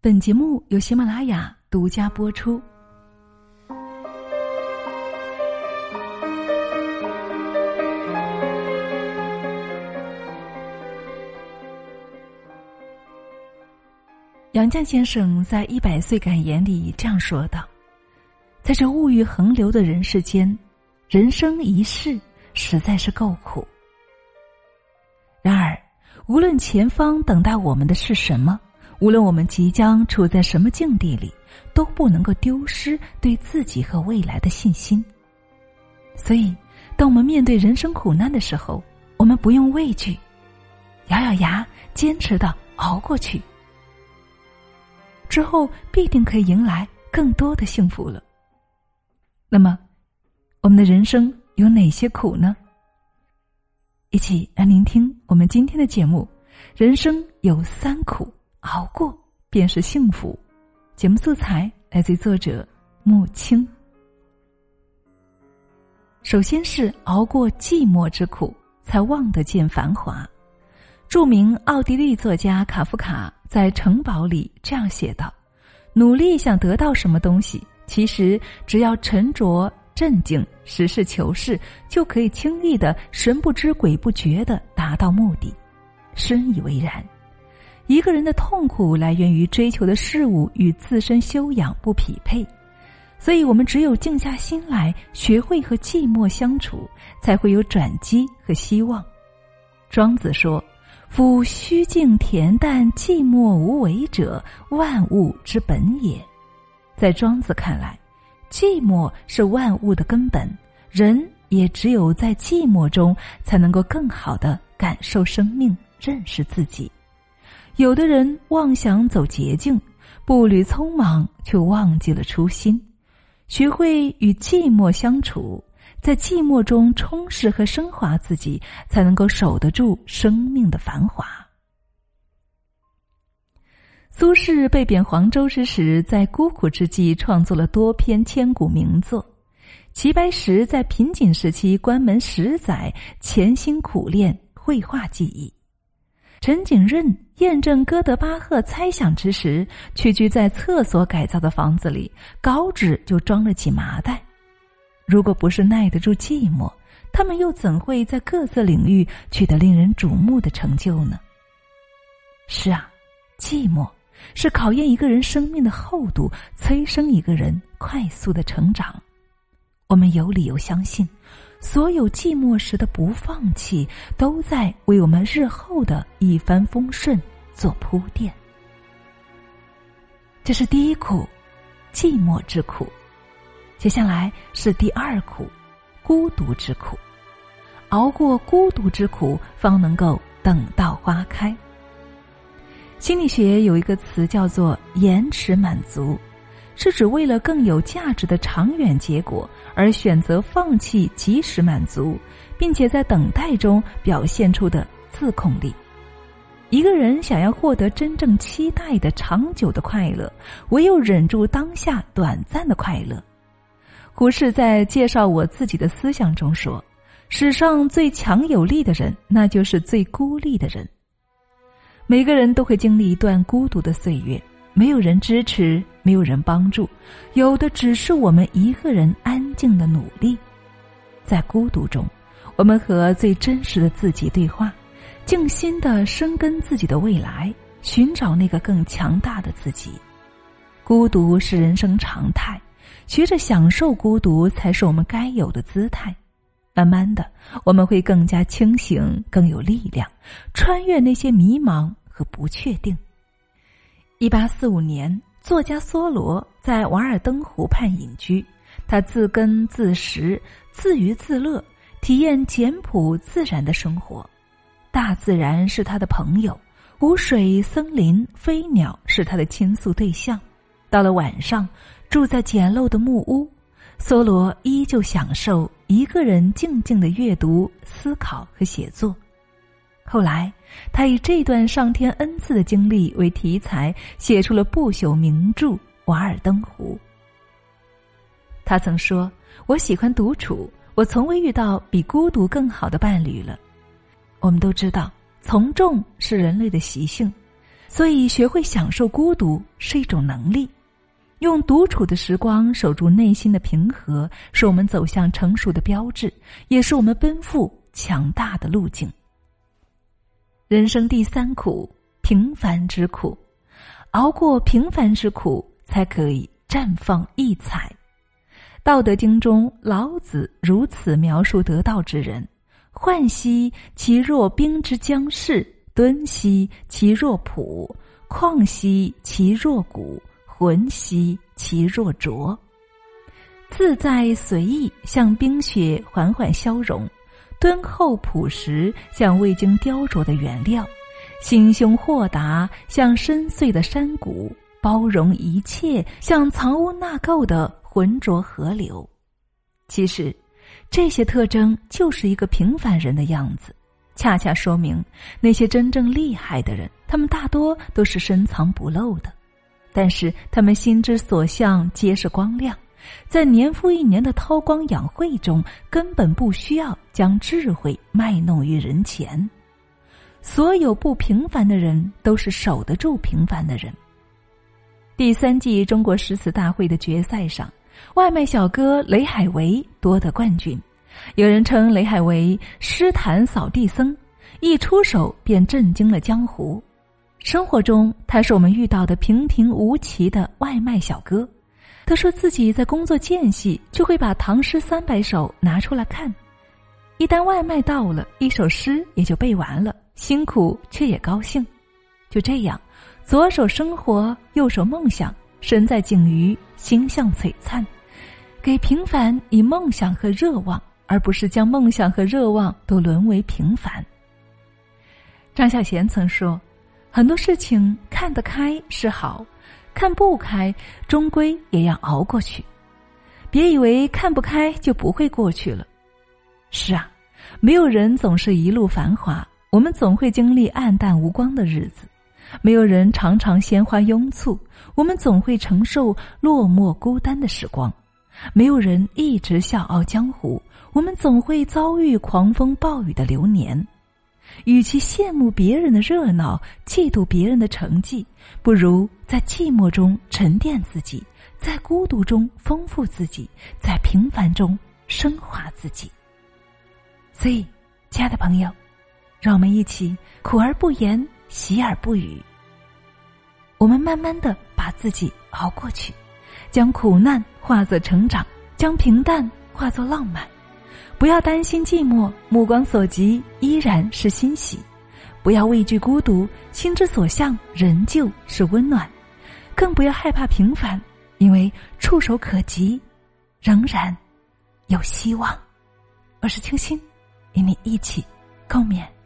本节目由喜马拉雅独家播出。杨绛先生在《一百岁感言》里这样说道：“在这物欲横流的人世间，人生一世实在是够苦。然而，无论前方等待我们的是什么，无论我们即将处在什么境地里，都不能够丢失对自己和未来的信心。所以，当我们面对人生苦难的时候，我们不用畏惧，咬咬牙，坚持的熬过去。”之后必定可以迎来更多的幸福了。那么，我们的人生有哪些苦呢？一起来聆听我们今天的节目。人生有三苦，熬过便是幸福。节目素材来自作者木青。首先是熬过寂寞之苦，才望得见繁华。著名奥地利作家卡夫卡在《城堡》里这样写道：“努力想得到什么东西，其实只要沉着、镇静、实事求是，就可以轻易的、神不知鬼不觉的达到目的。”深以为然。一个人的痛苦来源于追求的事物与自身修养不匹配，所以我们只有静下心来，学会和寂寞相处，才会有转机和希望。庄子说。夫虚静恬淡、寂寞无为者，万物之本也。在庄子看来，寂寞是万物的根本，人也只有在寂寞中，才能够更好的感受生命、认识自己。有的人妄想走捷径，步履匆忙，却忘记了初心。学会与寂寞相处。在寂寞中充实和升华自己，才能够守得住生命的繁华。苏轼被贬黄州之时，在孤苦之际创作了多篇千古名作。齐白石在贫瘠时期关门十载，潜心苦练绘画技艺。陈景润验证哥德巴赫猜想之时，屈居在厕所改造的房子里，稿纸就装了几麻袋。如果不是耐得住寂寞，他们又怎会在各自领域取得令人瞩目的成就呢？是啊，寂寞是考验一个人生命的厚度，催生一个人快速的成长。我们有理由相信，所有寂寞时的不放弃，都在为我们日后的一帆风顺做铺垫。这是第一苦，寂寞之苦。接下来是第二苦，孤独之苦。熬过孤独之苦，方能够等到花开。心理学有一个词叫做“延迟满足”，是指为了更有价值的长远结果而选择放弃及时满足，并且在等待中表现出的自控力。一个人想要获得真正期待的长久的快乐，唯有忍住当下短暂的快乐。胡适在介绍我自己的思想中说：“史上最强有力的人，那就是最孤立的人。每个人都会经历一段孤独的岁月，没有人支持，没有人帮助，有的只是我们一个人安静的努力。在孤独中，我们和最真实的自己对话，静心的生根自己的未来，寻找那个更强大的自己。孤独是人生常态。”学着享受孤独，才是我们该有的姿态。慢慢的，我们会更加清醒，更有力量，穿越那些迷茫和不确定。一八四五年，作家梭罗在瓦尔登湖畔隐居，他自耕自食，自娱自乐，体验简朴自然的生活。大自然是他的朋友，湖水、森林、飞鸟是他的倾诉对象。到了晚上。住在简陋的木屋，梭罗依旧享受一个人静静的阅读、思考和写作。后来，他以这段上天恩赐的经历为题材，写出了不朽名著《瓦尔登湖》。他曾说：“我喜欢独处，我从未遇到比孤独更好的伴侣了。”我们都知道，从众是人类的习性。所以，学会享受孤独是一种能力。用独处的时光守住内心的平和，是我们走向成熟的标志，也是我们奔赴强大的路径。人生第三苦，平凡之苦。熬过平凡之苦，才可以绽放异彩。道德经中，老子如此描述得道之人：涣兮其若冰之将逝，敦兮其若朴，旷兮其若谷，浑兮其若浊。自在随意，像冰雪缓缓消融；敦厚朴实，像未经雕琢的原料；心胸豁达，像深邃的山谷；包容一切，像藏污纳垢的。浑浊河流，其实，这些特征就是一个平凡人的样子，恰恰说明那些真正厉害的人，他们大多都是深藏不露的，但是他们心之所向皆是光亮，在年复一年的韬光养晦中，根本不需要将智慧卖弄于人前。所有不平凡的人，都是守得住平凡的人。第三季中国诗词大会的决赛上。外卖小哥雷海为夺得冠军，有人称雷海为诗坛扫地僧，一出手便震惊了江湖。生活中，他是我们遇到的平平无奇的外卖小哥。他说自己在工作间隙就会把《唐诗三百首》拿出来看，一旦外卖到了，一首诗也就背完了，辛苦却也高兴。就这样，左手生活，右手梦想。身在景瑜，心向璀璨，给平凡以梦想和热望，而不是将梦想和热望都沦为平凡。张小娴曾说：“很多事情看得开是好，看不开终归也要熬过去。别以为看不开就不会过去了。是啊，没有人总是一路繁华，我们总会经历暗淡无光的日子。”没有人常常鲜花拥簇，我们总会承受落寞孤单的时光；没有人一直笑傲江湖，我们总会遭遇狂风暴雨的流年。与其羡慕别人的热闹，嫉妒别人的成绩，不如在寂寞中沉淀自己，在孤独中丰富自己，在平凡中升华自己。所以，亲爱的朋友，让我们一起苦而不言。喜而不语，我们慢慢的把自己熬过去，将苦难化作成长，将平淡化作浪漫。不要担心寂寞，目光所及依然是欣喜；不要畏惧孤独，心之所向仍旧是温暖。更不要害怕平凡，因为触手可及，仍然有希望。我是清新，与你一起共勉。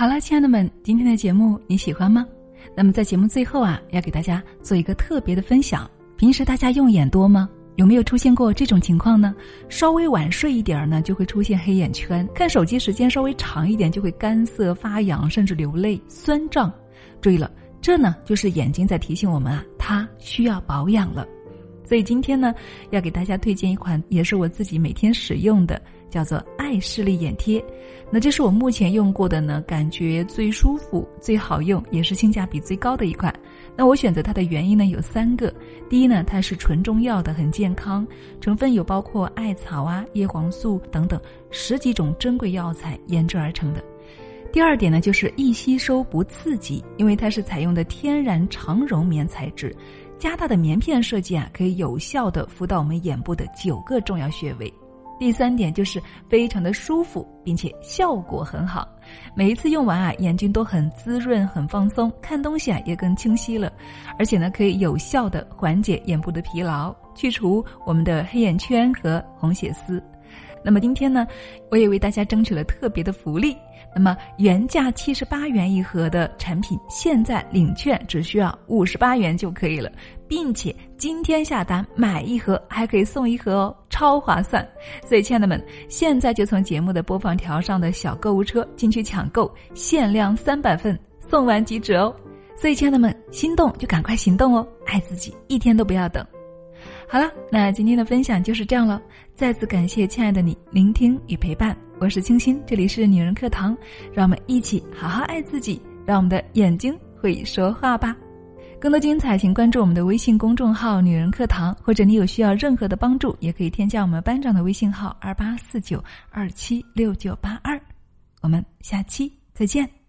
好了，亲爱的们，今天的节目你喜欢吗？那么在节目最后啊，要给大家做一个特别的分享。平时大家用眼多吗？有没有出现过这种情况呢？稍微晚睡一点儿呢，就会出现黑眼圈；看手机时间稍微长一点，就会干涩发痒，甚至流泪、酸胀。注意了，这呢就是眼睛在提醒我们啊，它需要保养了。所以今天呢，要给大家推荐一款，也是我自己每天使用的。叫做爱视力眼贴，那这是我目前用过的呢，感觉最舒服、最好用，也是性价比最高的一款。那我选择它的原因呢有三个：第一呢，它是纯中药的，很健康，成分有包括艾草啊、叶黄素等等十几种珍贵药材研制而成的；第二点呢，就是易吸收不刺激，因为它是采用的天然长绒棉材质，加大的棉片设计啊，可以有效的敷到我们眼部的九个重要穴位。第三点就是非常的舒服，并且效果很好。每一次用完啊，眼睛都很滋润、很放松，看东西啊也更清晰了。而且呢，可以有效的缓解眼部的疲劳，去除我们的黑眼圈和红血丝。那么今天呢，我也为大家争取了特别的福利。那么原价七十八元一盒的产品，现在领券只需要五十八元就可以了，并且今天下单买一盒还可以送一盒哦，超划算！所以亲爱的们，现在就从节目的播放条上的小购物车进去抢购，限量三百份，送完即止哦。所以，亲爱的们，心动就赶快行动哦，爱自己，一天都不要等。好了，那今天的分享就是这样了。再次感谢亲爱的你聆听与陪伴，我是清新，这里是女人课堂，让我们一起好好爱自己，让我们的眼睛会说话吧。更多精彩，请关注我们的微信公众号“女人课堂”，或者你有需要任何的帮助，也可以添加我们班长的微信号二八四九二七六九八二。我们下期再见。